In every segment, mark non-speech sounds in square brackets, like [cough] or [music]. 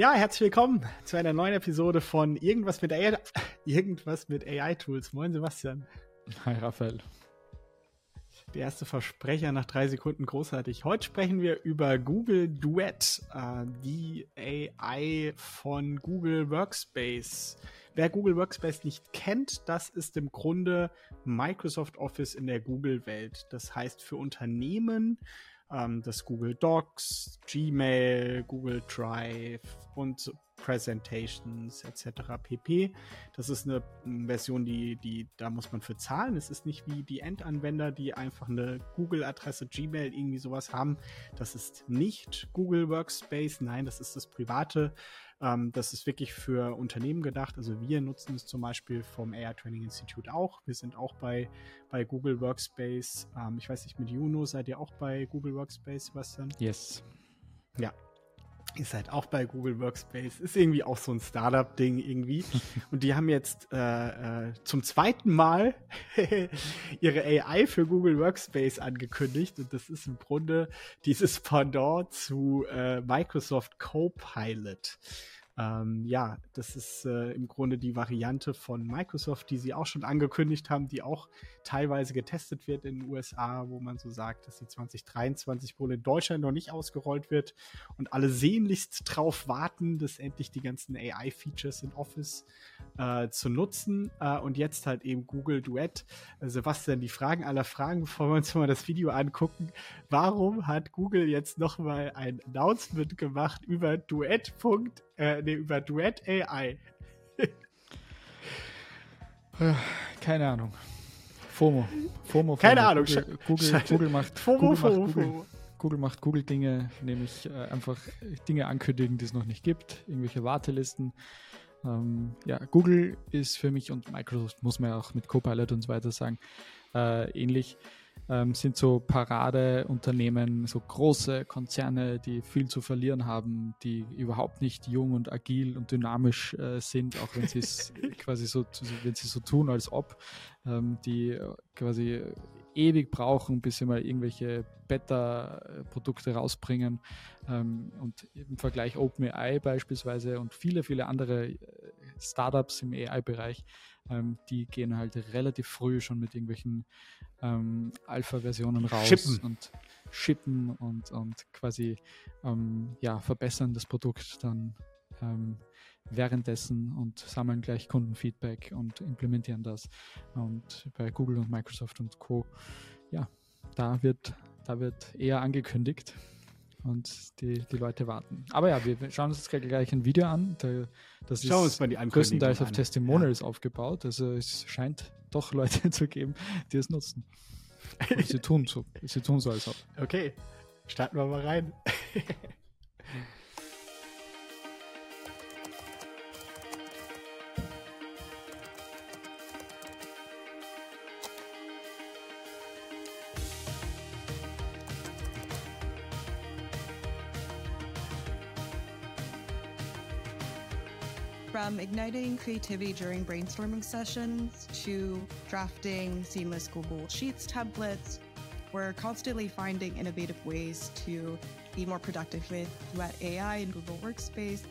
Ja, herzlich willkommen zu einer neuen Episode von Irgendwas mit AI, Irgendwas mit AI-Tools. Moin Sebastian. Hi Raphael. Der erste Versprecher nach drei Sekunden großartig. Heute sprechen wir über Google Duet, äh, die AI von Google Workspace. Wer Google Workspace nicht kennt, das ist im Grunde Microsoft Office in der Google-Welt. Das heißt für Unternehmen, ähm, das Google Docs, Gmail, Google Drive und Presentations etc. pp. Das ist eine Version, die, die, da muss man für zahlen. Es ist nicht wie die Endanwender, die einfach eine Google-Adresse, Gmail, irgendwie sowas haben. Das ist nicht Google Workspace, nein, das ist das private ähm, das ist wirklich für Unternehmen gedacht. Also wir nutzen es zum Beispiel vom AI Training Institute auch. Wir sind auch bei, bei Google Workspace. Ähm, ich weiß nicht, mit Juno seid ihr auch bei Google Workspace, Sebastian? Yes. Ja, Ihr seid auch bei Google Workspace. Ist irgendwie auch so ein Startup-Ding irgendwie. [laughs] Und die haben jetzt äh, äh, zum zweiten Mal [laughs] ihre AI für Google Workspace angekündigt. Und das ist im Grunde dieses Pendant zu äh, Microsoft Copilot. Ähm, ja, das ist äh, im Grunde die Variante von Microsoft, die sie auch schon angekündigt haben, die auch teilweise getestet wird in den USA, wo man so sagt, dass sie 2023 wohl in Deutschland noch nicht ausgerollt wird und alle sehnlichst drauf warten, dass endlich die ganzen AI-Features in Office äh, zu nutzen. Äh, und jetzt halt eben Google Duett. Äh, Sebastian, die Fragen aller Fragen, bevor wir uns mal das Video angucken. Warum hat Google jetzt nochmal ein Announcement gemacht über Duett äh, nee, über Duet AI. Keine Ahnung. FOMO. FOMO. Keine Ahnung. Google, Google, Google macht FOMO, Google FOMO, macht Google, Google macht Google Dinge, nämlich äh, einfach Dinge ankündigen, die es noch nicht gibt, irgendwelche Wartelisten. Ähm, ja, Google ist für mich und Microsoft muss man ja auch mit Copilot und so weiter sagen, äh, ähnlich ähm, sind so Paradeunternehmen, so große Konzerne, die viel zu verlieren haben, die überhaupt nicht jung und agil und dynamisch äh, sind, auch wenn sie es [laughs] quasi so, wenn sie so tun, als ob, ähm, die quasi ewig brauchen, bis sie mal irgendwelche Beta-Produkte rausbringen. Ähm, und im Vergleich OpenAI beispielsweise und viele, viele andere äh, Startups im AI-Bereich, ähm, die gehen halt relativ früh schon mit irgendwelchen ähm, Alpha-Versionen raus Shippen. und shippen und, und quasi ähm, ja, verbessern das Produkt dann ähm, währenddessen und sammeln gleich Kundenfeedback und implementieren das. Und bei Google und Microsoft und Co. Ja, da wird, da wird eher angekündigt und die, die Leute warten. Aber ja, wir schauen uns jetzt gleich ein Video an. Das Schauen ist größtenteils auf Testimonials ja. aufgebaut. Also es scheint doch [laughs] Leute zu geben, die es nutzen. Und sie [laughs] tun so. Sie tun so als ob. Okay, starten wir mal rein. [laughs] From igniting creativity during brainstorming sessions to drafting seamless Google Sheets templates, we're constantly finding innovative ways to be more productive with Duet AI and Google Workspace.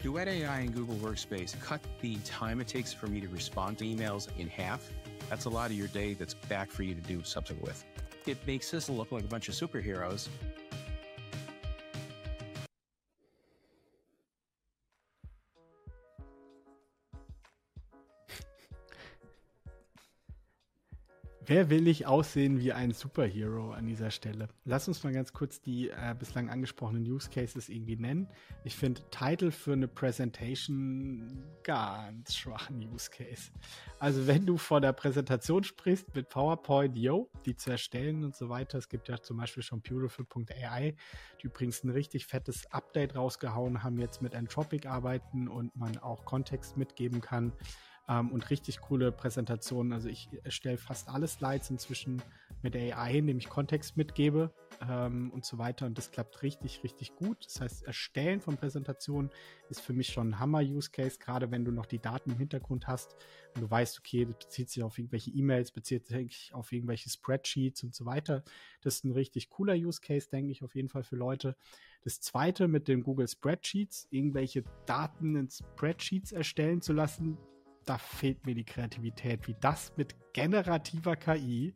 Duet AI and Google Workspace cut the time it takes for me to respond to emails in half. That's a lot of your day that's back for you to do something with. It makes us look like a bunch of superheroes Wer will nicht aussehen wie ein Superhero an dieser Stelle? Lass uns mal ganz kurz die äh, bislang angesprochenen Use Cases irgendwie nennen. Ich finde Title für eine Präsentation ganz schwachen Use Case. Also wenn du vor der Präsentation sprichst mit PowerPoint, yo, die zu erstellen und so weiter. Es gibt ja zum Beispiel schon Beautiful.ai, die übrigens ein richtig fettes Update rausgehauen haben, jetzt mit Entropic arbeiten und man auch Kontext mitgeben kann ähm, und richtig coole Präsentationen. Also ich erstelle fast alle Slides inzwischen mit AI, indem ich Kontext mitgebe ähm, und so weiter. Und das klappt richtig, richtig gut. Das heißt, Erstellen von Präsentationen ist für mich schon ein Hammer-Use-Case, gerade wenn du noch die Daten im Hintergrund hast und du weißt, okay, du beziehst dich auf irgendwelche E-Mails, bezieht sich auf irgendwelche Spreadsheets und so weiter. Das ist ein richtig cooler Use-Case, denke ich, auf jeden Fall für Leute. Das zweite mit den Google Spreadsheets, irgendwelche Daten in Spreadsheets erstellen zu lassen, da fehlt mir die Kreativität, wie das mit generativer KI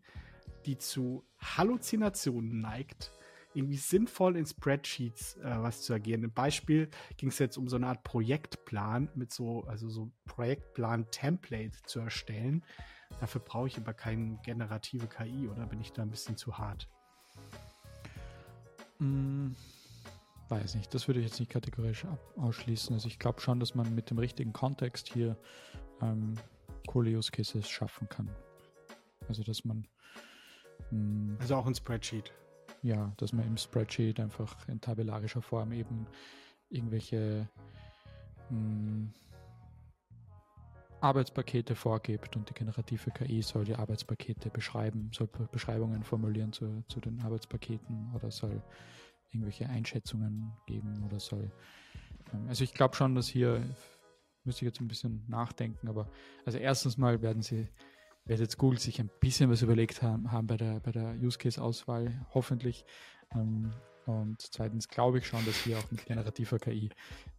die zu Halluzinationen neigt, irgendwie sinnvoll in Spreadsheets äh, was zu agieren. Im Beispiel ging es jetzt um so eine Art Projektplan mit so, also so Projektplan-Template zu erstellen. Dafür brauche ich aber keine generative KI oder bin ich da ein bisschen zu hart? Mm, weiß nicht, das würde ich jetzt nicht kategorisch ausschließen. Also ich glaube schon, dass man mit dem richtigen Kontext hier ähm, coole Use Cases schaffen kann. Also dass man hm. Also auch ein Spreadsheet. Ja, dass man im Spreadsheet einfach in tabellarischer Form eben irgendwelche mh, hm, Arbeitspakete vorgibt und die generative KI soll die Arbeitspakete beschreiben, soll Beschreibungen formulieren zu, zu den Arbeitspaketen oder soll irgendwelche Einschätzungen geben oder soll. Ähm, also ich glaube schon, dass hier müsste ich jetzt ein bisschen nachdenken, aber also erstens mal werden sie wird jetzt Google sich ein bisschen was überlegt haben, haben bei der, bei der Use Case Auswahl, hoffentlich. Ähm, und zweitens glaube ich schon, dass hier auch mit generativer KI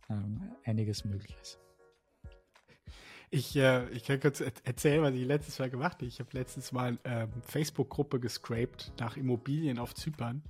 ähm, einiges möglich ist. Ich, äh, ich kann kurz erzählen, was ich letztes Mal gemacht habe. Ich habe letztes Mal ähm, Facebook-Gruppe gescraped nach Immobilien auf Zypern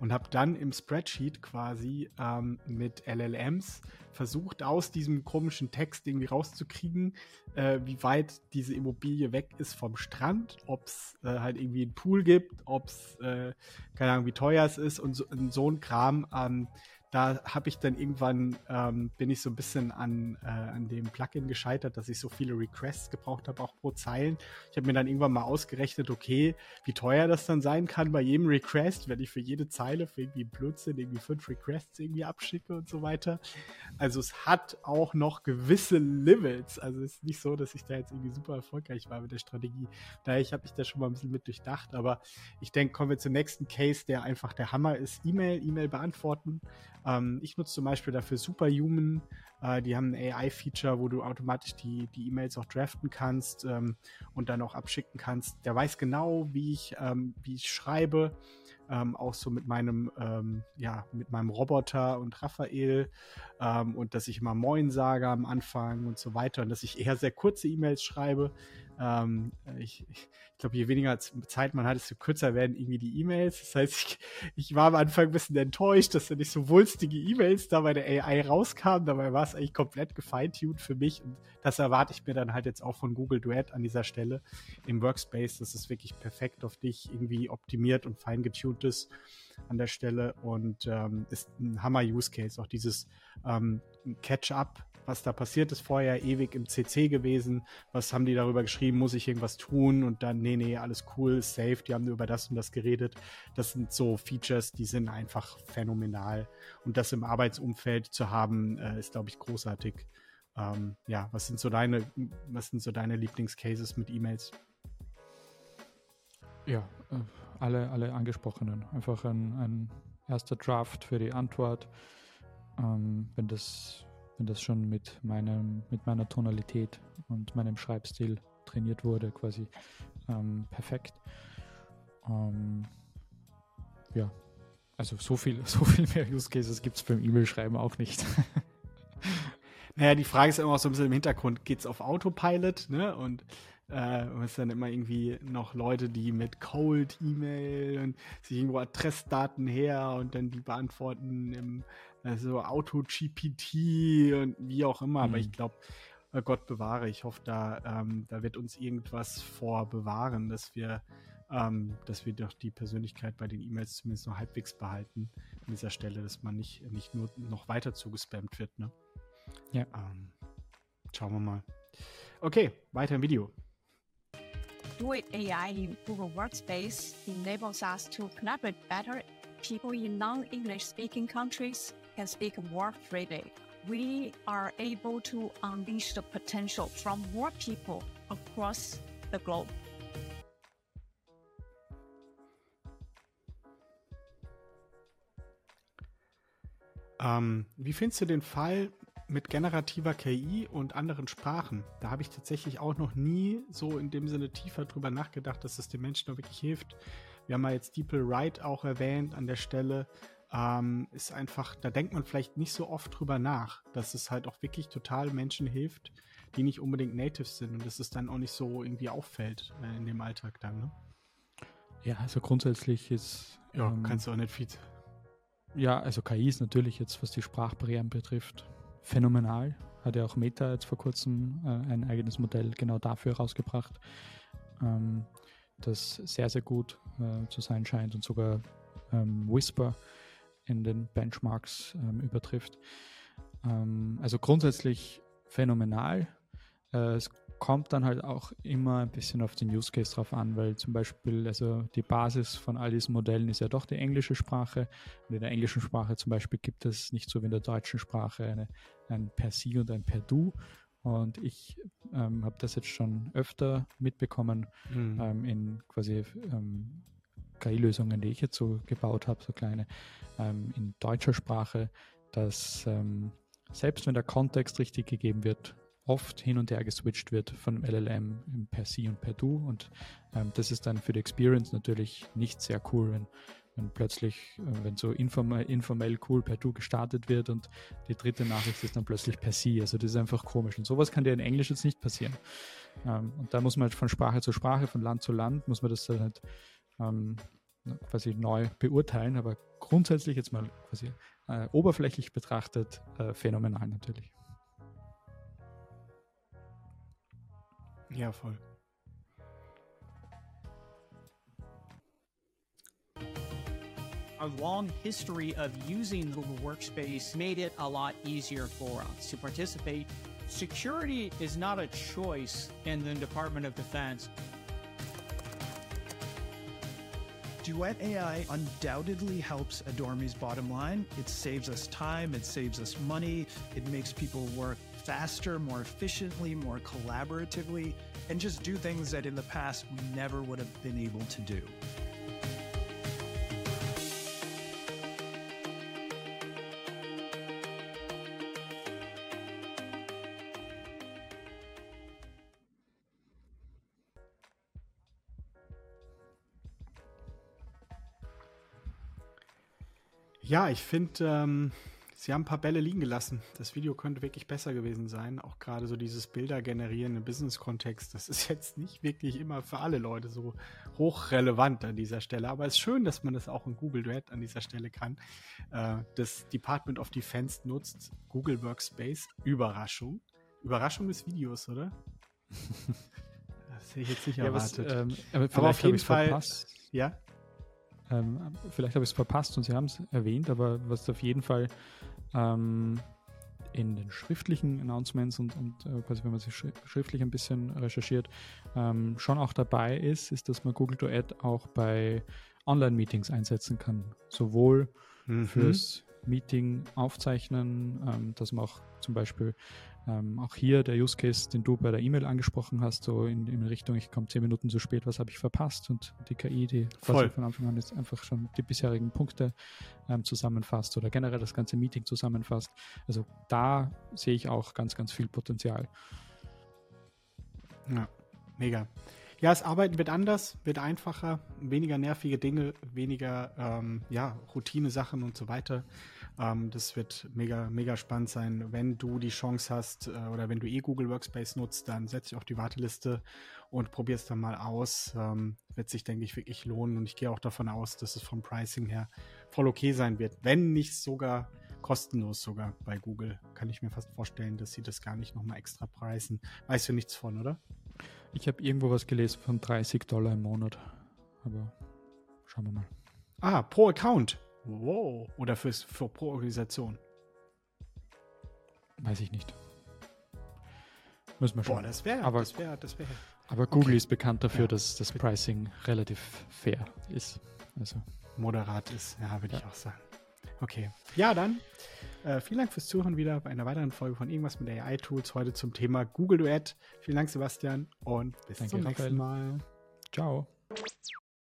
und habe dann im Spreadsheet quasi ähm, mit LLMs versucht, aus diesem komischen Text irgendwie rauszukriegen, äh, wie weit diese Immobilie weg ist vom Strand, ob es äh, halt irgendwie einen Pool gibt, ob es, äh, keine Ahnung, wie teuer es ist und so, und so ein Kram. Ähm, da habe ich dann irgendwann, ähm, bin ich so ein bisschen an, äh, an dem Plugin gescheitert, dass ich so viele Requests gebraucht habe, auch pro Zeilen. Ich habe mir dann irgendwann mal ausgerechnet, okay, wie teuer das dann sein kann bei jedem Request, wenn ich für jede Zeile für irgendwie Blödsinn irgendwie fünf Requests irgendwie abschicke und so weiter. Also es hat auch noch gewisse Limits. Also es ist nicht so, dass ich da jetzt irgendwie super erfolgreich war mit der Strategie. Daher habe ich das schon mal ein bisschen mit durchdacht. Aber ich denke, kommen wir zum nächsten Case, der einfach der Hammer ist. E-Mail, E-Mail beantworten. Ähm, ich nutze zum Beispiel dafür Superhuman. Äh, die haben ein AI-Feature, wo du automatisch die E-Mails auch draften kannst ähm, und dann auch abschicken kannst. Der weiß genau, wie ich, ähm, wie ich schreibe. Ähm, auch so mit meinem, ähm, ja, mit meinem Roboter und Raphael ähm, und dass ich immer Moin sage am Anfang und so weiter und dass ich eher sehr kurze E-Mails schreibe. Ähm, ich, ich glaube, je weniger Zeit man hat, desto kürzer werden irgendwie die E-Mails. Das heißt, ich, ich war am Anfang ein bisschen enttäuscht, dass da nicht so wulstige E-Mails da bei der AI rauskamen. Dabei war es eigentlich komplett gefeintuned für mich. Und das erwarte ich mir dann halt jetzt auch von Google Duet an dieser Stelle im Workspace, dass es wirklich perfekt auf dich irgendwie optimiert und fein getuned ist an der Stelle und ähm, ist ein Hammer-Use-Case. Auch dieses ähm, Catch-up was da passiert ist, vorher ewig im CC gewesen. Was haben die darüber geschrieben? Muss ich irgendwas tun? Und dann, nee, nee, alles cool, safe. Die haben über das und das geredet. Das sind so Features, die sind einfach phänomenal. Und das im Arbeitsumfeld zu haben, äh, ist, glaube ich, großartig. Ähm, ja, was sind so deine, was sind so deine Lieblingscases mit E-Mails? Ja, äh, alle, alle angesprochenen. Einfach ein, ein erster Draft für die Antwort. Ähm, wenn das wenn das schon mit meinem, mit meiner Tonalität und meinem Schreibstil trainiert wurde, quasi ähm, perfekt. Ähm, ja, also so viel, [laughs] so viel mehr Use Cases gibt es beim E-Mail-Schreiben auch nicht. [laughs] naja, die Frage ist immer auch so ein bisschen im Hintergrund, geht es auf Autopilot, ne? Und äh, es dann immer irgendwie noch Leute, die mit Cold E-Mail und sich irgendwo Adressdaten her und dann die beantworten im also Auto-GPT und wie auch immer. Mhm. Aber ich mhm. glaube, äh, Gott bewahre, ich hoffe, da, ähm, da wird uns irgendwas vor bewahren, dass wir, ähm, dass wir doch die Persönlichkeit bei den E-Mails zumindest noch halbwegs behalten an dieser Stelle, dass man nicht, nicht nur noch weiter zugespammt wird. Ne? Ja. Ähm, schauen wir mal. Okay, weiter im Video. Doing AI in Google Workspace enables us to collaborate better people in non-English speaking countries can speak more freely. We are able to unleash the potential from more people across the globe. Ähm, wie findest du den Fall mit generativer KI und anderen Sprachen? Da habe ich tatsächlich auch noch nie so in dem Sinne tiefer drüber nachgedacht, dass es den Menschen wirklich hilft. Wir haben ja jetzt DeepL Write auch erwähnt an der Stelle. Ähm, ist einfach, da denkt man vielleicht nicht so oft drüber nach, dass es halt auch wirklich total Menschen hilft, die nicht unbedingt Natives sind und dass es dann auch nicht so irgendwie auffällt äh, in dem Alltag dann. Ne? Ja, also grundsätzlich ist. Ja, ähm, kannst du auch nicht viel. Ja, also KI ist natürlich jetzt, was die Sprachbarrieren betrifft, phänomenal. Hat ja auch Meta jetzt vor kurzem äh, ein eigenes Modell genau dafür rausgebracht, ähm, das sehr, sehr gut äh, zu sein scheint und sogar ähm, Whisper in den Benchmarks ähm, übertrifft. Ähm, also grundsätzlich phänomenal. Äh, es kommt dann halt auch immer ein bisschen auf den Use Case drauf an, weil zum Beispiel, also die Basis von all diesen Modellen ist ja doch die englische Sprache. Und in der englischen Sprache zum Beispiel gibt es nicht so wie in der deutschen Sprache eine, ein per Sie und ein per Du. Und ich ähm, habe das jetzt schon öfter mitbekommen mhm. ähm, in quasi ähm, KI-Lösungen, die ich jetzt so gebaut habe, so kleine, ähm, in deutscher Sprache, dass ähm, selbst wenn der Kontext richtig gegeben wird, oft hin und her geswitcht wird von LLM per Sie und per Du. Und ähm, das ist dann für die Experience natürlich nicht sehr cool, wenn, wenn plötzlich, äh, wenn so informell, informell cool per Du gestartet wird und die dritte Nachricht ist dann plötzlich per Sie. Also das ist einfach komisch. Und sowas kann dir in Englisch jetzt nicht passieren. Ähm, und da muss man halt von Sprache zu Sprache, von Land zu Land, muss man das dann halt ähm, quasi neu beurteilen. Aber grundsätzlich jetzt mal quasi äh, oberflächlich betrachtet äh, phänomenal natürlich. Ja, voll. a long history of using Google Workspace made it a lot easier for us to participate. Security is not a choice in the Department of Defense. Duet AI undoubtedly helps Adormi's bottom line. It saves us time, it saves us money, it makes people work faster, more efficiently, more collaboratively, and just do things that in the past we never would have been able to do. Ja, ich finde, ähm, sie haben ein paar Bälle liegen gelassen. Das Video könnte wirklich besser gewesen sein. Auch gerade so dieses Bilder generieren im Business-Kontext. Das ist jetzt nicht wirklich immer für alle Leute so hochrelevant an dieser Stelle. Aber es ist schön, dass man das auch in Google Duet an dieser Stelle kann. Äh, das Department of Defense nutzt Google Workspace. Überraschung. Überraschung des Videos, oder? [laughs] das hätte ich jetzt nicht erwartet. Ja, was, ähm, aber, aber auf jeden Fall. Verpasst. Ja. Ähm, vielleicht habe ich es verpasst und Sie haben es erwähnt, aber was auf jeden Fall ähm, in den schriftlichen Announcements und, und äh, quasi wenn man sich schriftlich ein bisschen recherchiert, ähm, schon auch dabei ist, ist, dass man Google Duet auch bei Online-Meetings einsetzen kann. Sowohl mhm. fürs Meeting aufzeichnen, ähm, dass man auch zum Beispiel ähm, auch hier der Use Case, den du bei der E-Mail angesprochen hast, so in, in Richtung, ich komme zehn Minuten zu spät, was habe ich verpasst? Und die KI, die Voll. von Anfang an jetzt einfach schon die bisherigen Punkte ähm, zusammenfasst oder generell das ganze Meeting zusammenfasst. Also da sehe ich auch ganz, ganz viel Potenzial. Ja, mega. Ja, das Arbeiten wird anders, wird einfacher, weniger nervige Dinge, weniger ähm, ja, Routine-Sachen und so weiter. Ähm, das wird mega, mega spannend sein. Wenn du die Chance hast äh, oder wenn du eh Google Workspace nutzt, dann setz dich auf die Warteliste und probier es dann mal aus. Ähm, wird sich, denke ich, wirklich lohnen. Und ich gehe auch davon aus, dass es vom Pricing her voll okay sein wird. Wenn nicht sogar kostenlos sogar bei Google. Kann ich mir fast vorstellen, dass sie das gar nicht nochmal extra preisen. Weißt du nichts von, oder? Ich habe irgendwo was gelesen von 30 Dollar im Monat. Aber schauen wir mal. Ah, pro Account. Wow. Oder fürs, für pro Organisation. Weiß ich nicht. Müssen wir schauen. Boah, das wäre, aber, das wäre, das wäre. Aber Google okay. ist bekannt dafür, ja. dass das Pricing relativ fair ist. Also. Moderat ist, ja, würde ja. ich auch sagen. Okay. Ja, dann äh, vielen Dank fürs Zuhören wieder bei einer weiteren Folge von Irgendwas mit AI-Tools. Heute zum Thema Google Duett. Vielen Dank, Sebastian, und bis Danke, zum nächsten Mal. Ciao.